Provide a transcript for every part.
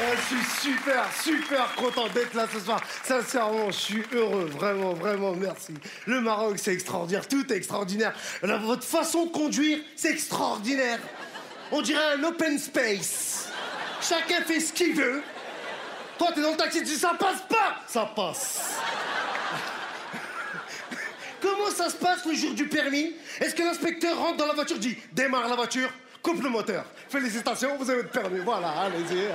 Euh, Je suis super, super content d'être là ce soir. Sincèrement, je suis heureux. Vraiment, vraiment, merci. Le Maroc, c'est extraordinaire. Tout est extraordinaire. Votre façon de conduire, c'est extraordinaire. On dirait un open space. Chacun fait ce qu'il veut. Toi, t'es dans le taxi, tu dis ça passe pas Ça passe. Comment ça se passe le jour du permis? Est-ce que l'inspecteur rentre dans la voiture, dit démarre la voiture, coupe le moteur. Félicitations, vous avez votre permis. Voilà, allez-y.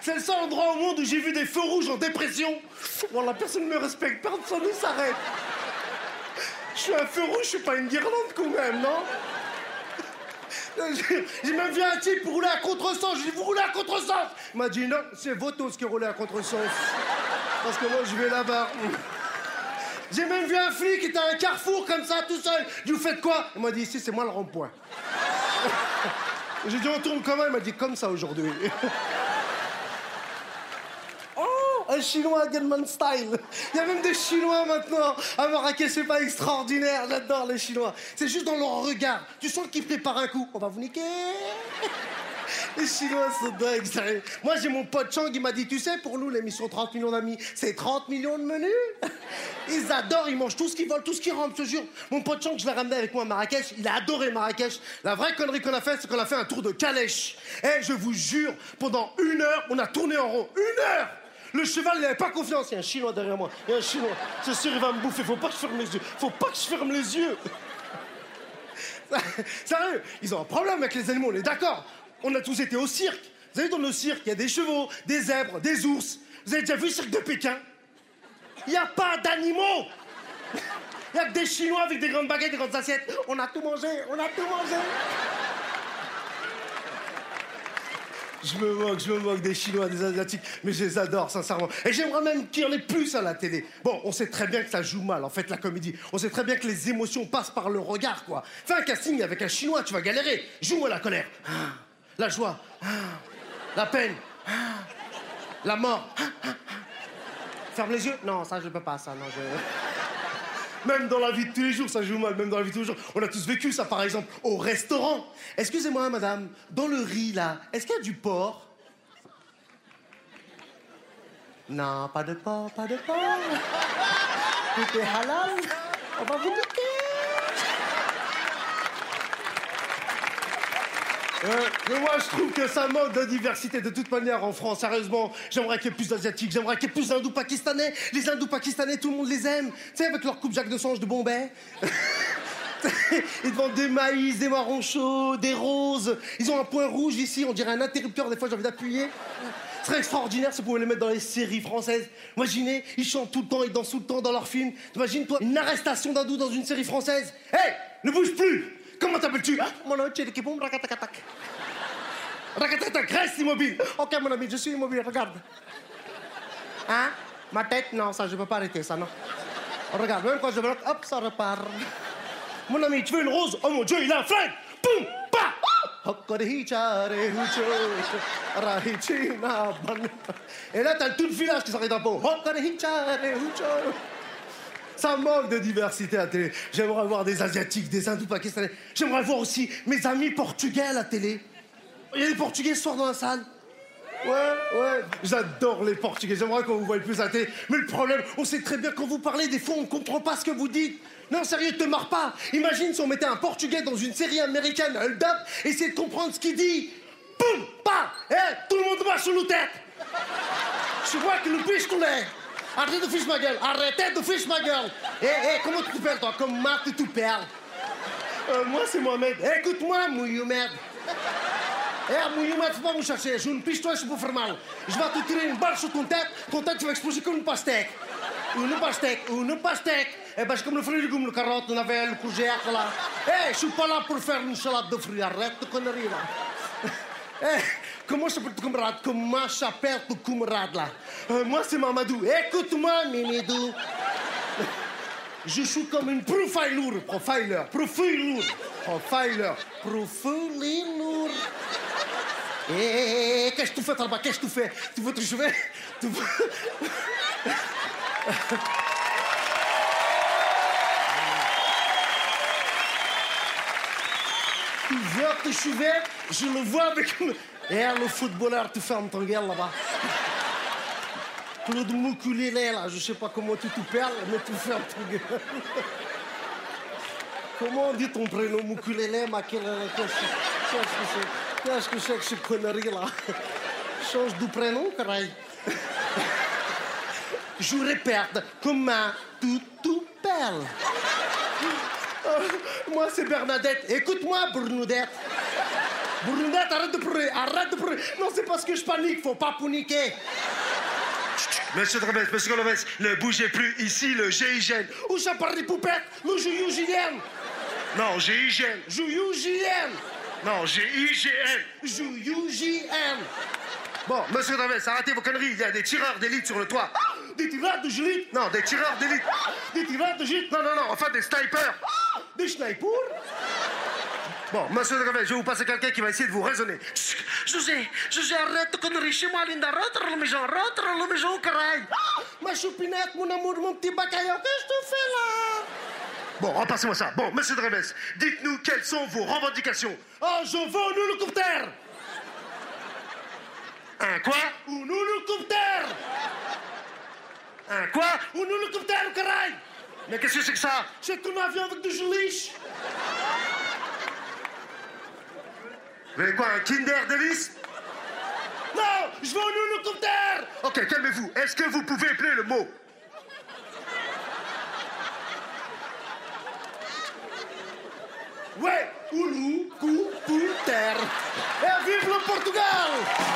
C'est- le seul endroit au monde où j'ai vu des feux rouges en dépression. Voilà, personne ne me respecte, personne ne s'arrête. Je suis un feu rouge, je suis pas une guirlande quand même, non? J'ai même vu un type rouler à contresens. J'ai dit, vous roulez à contresens? Il m'a dit, non, c'est Votos qui roulait à contresens. Parce que moi, je vais là-bas. J'ai même vu un flic qui était à un carrefour comme ça, tout seul. J'ai dit, vous faites quoi? Il m'a dit, ici, c'est moi le rond-point. J'ai dit, on tourne comment Il m'a dit, comme ça aujourd'hui. Oh, un chinois Gunman style. Il y a même des chinois maintenant. À Marrakech, c'est pas extraordinaire. J'adore les chinois. C'est juste dans leur regard. Tu sens qu'ils préparent un coup. On va vous niquer. Les Chinois sont dingues, sérieux. Moi, j'ai mon pote Chang, il m'a dit, tu sais, pour nous, l'émission 30 millions d'amis, c'est 30 millions de menus. Ils adorent, ils mangent tout ce qu'ils veulent, tout ce qui rentre, je te jure. Mon pote Chang, je l'ai ramené avec moi à Marrakech, il a adoré Marrakech. La vraie connerie qu'on a fait, c'est qu'on a fait un tour de calèche. Et je vous jure, pendant une heure, on a tourné en rond. Une heure le cheval, il n'avait pas confiance. Il y a un chinois derrière moi. Il y a un chinois. C'est sûr, il va me bouffer. Faut pas que je ferme les yeux. Faut pas que je ferme les yeux. Sérieux, ils ont un problème avec les animaux, on est d'accord. On a tous été au cirque. Vous avez vu, dans nos cirques, il y a des chevaux, des zèbres, des ours. Vous avez déjà vu le cirque de Pékin? Il n'y a pas d'animaux Il y a que des Chinois avec des grandes baguettes, des grandes assiettes. On a tout mangé, on a tout mangé. Je me moque, je me moque des Chinois, des Asiatiques, mais je les adore, sincèrement. Et j'aimerais même qu'il y en ait plus à la télé. Bon, on sait très bien que ça joue mal, en fait, la comédie. On sait très bien que les émotions passent par le regard, quoi. Fais un casting avec un Chinois, tu vas galérer. Joue-moi la colère. Ah, la joie. La peine. La mort. Ferme les yeux Non, ça, je peux pas, ça, non. Même dans la vie de tous les jours, ça joue mal. Même dans la vie de tous les jours. On a tous vécu ça, par exemple, au restaurant. Excusez-moi, madame, dans le riz, là, est-ce qu'il y a du porc? Non, pas de porc, pas de porc. Tout est halal. On va vous niquer. Euh, mais moi, je trouve que ça manque de diversité de toute manière en France. Sérieusement, j'aimerais qu'il y ait plus d'Asiatiques, j'aimerais qu'il y ait plus d'Hindous pakistanais. Les Hindous pakistanais, tout le monde les aime. Tu sais, avec leur coupe Jacques de Sange de Bombay. Ils vendent des maïs, des marrons chauds, des roses. Ils ont un point rouge ici, on dirait un interrupteur, des fois j'ai envie d'appuyer. Ce serait extraordinaire si on pouvait les mettre dans les séries françaises. Imaginez, ils chantent tout le temps, ils dansent tout le temps dans leurs films. Imagine-toi une arrestation d'hindou dans une série française. Hé, ne bouge plus Comment t'appelles-tu Ah, Mon nom est Boum Rakatakatak. Rakatakatak, reste immobile. Ok, mon ami, je suis immobile, regarde. Hein? Ma tête, non, ça, je peux pas arrêter, ça, non. Regarde, même quand je bloque, hop, ça repart. Mon ami, tu veux une rose? Oh mon Dieu, il a un flingue Boum Pa Et là, t'as tout le village qui s'arrête d'un pot. Ça manque de diversité à télé. J'aimerais voir des Asiatiques, des Hindous pakistanais. J'aimerais voir aussi mes amis portugais à la télé. Il y a des Portugais ce soir dans la salle Ouais, ouais. J'adore les Portugais. J'aimerais qu'on vous voie plus à la télé. Mais le problème, on sait très bien quand vous parlez, des fois, on comprend pas ce que vous dites. Non, sérieux, te marre pas. Imagine si on mettait un Portugais dans une série américaine, Hold Up, et essayer de comprendre ce qu'il dit. Boum Pa Eh, tout le monde marche sur nos têtes. Je vois que le piche qu'on est. Arrêtez de fiche ma gueule. Arrêtez de fiche ma gueule. Eh, eh, comment tu t'appelles, toi Comme Marc, tu perles. Euh, moi, c'est Mohamed. Écoute-moi, mouillou merde. Eh, mouillou merde, faut pas me chercher. Je ne piche toi, je suis pas faire mal. Je vais te tirer une balle sur ton tête. Ton tête, tu vas exploser comme une pastèque. Une pastèque, une pastèque. Eh ben, c'est comme le fruit légumes, le carotte, le navet, le courgette, là. Eh, je suis pas là pour faire une salade de fruits. Arrête de conneries, là. Eh, comment s'appelle ton camarade Comment s'appelle ton camarade, là Euh, Moi, c'est Mamadou. Écoute-moi, Mimidou. Je suis comme une profiler, profiler, profiler, profiler, profiler. Eh, eh, eh, qu'est-ce que tu fais là-bas Qu'est-ce que tu fais Tu veux te chever Tu veux... Tu veux te chuver, je le vois avec... Eh, le footballeur, tu fermes ton gueule là-bas. Claude Moukulélé, là, je sais pas comment tu te mais tu fermes ton gueule. Comment on dit ton prénom Moukulélé, ma quelle... Qu'est-ce que c'est que c'est que ces conneries, là Change de prénom, caraï. Je répète, comment tu te perles moi, c'est Bernadette. Écoute-moi, Brunudette. Brunudette, arrête de pleurer, arrête de pleurer. Non, c'est parce que je panique, faut pas paniquer. Monsieur Dremès, monsieur Golovès, ne bougez plus ici, le GIGN. Où ça parle des poupettes? Le GIGN. Non, GIGN. GIGN. Non, GIGN. GIGN. Bon, monsieur Dremès, arrêtez vos conneries. Il y a des tireurs d'élite sur le toit. Des tireurs de Non, des tireurs d'élite. Des tireurs de Non, non, non, enfin des snipers. Des snipers Bon, monsieur Dremès, je vais vous passer quelqu'un qui va essayer de vous raisonner. José, José, arrête de conneries chez moi, Linda. Rentre la maison, rentre la maison, caraï. Ma choupinette, mon amour, mon petit bacaillon, qu'est-ce que tu fais là? Bon, repassez-moi ça. Bon, monsieur Dremès, dites-nous quelles sont vos revendications. Oh, je veux un hélicoptère Un quoi? Un hélicoptère Un quoi? Un hélicoptère, caraï Mais qu'est-ce que c'est que ça? C'est un avion avec des geliche. Vous avez quoi, un Kinder Davis Non, je veux un hélicoptère Ok, calmez-vous. Est-ce que vous pouvez appeler le mot? Ouais, hélicoptère. Et vive le Portugal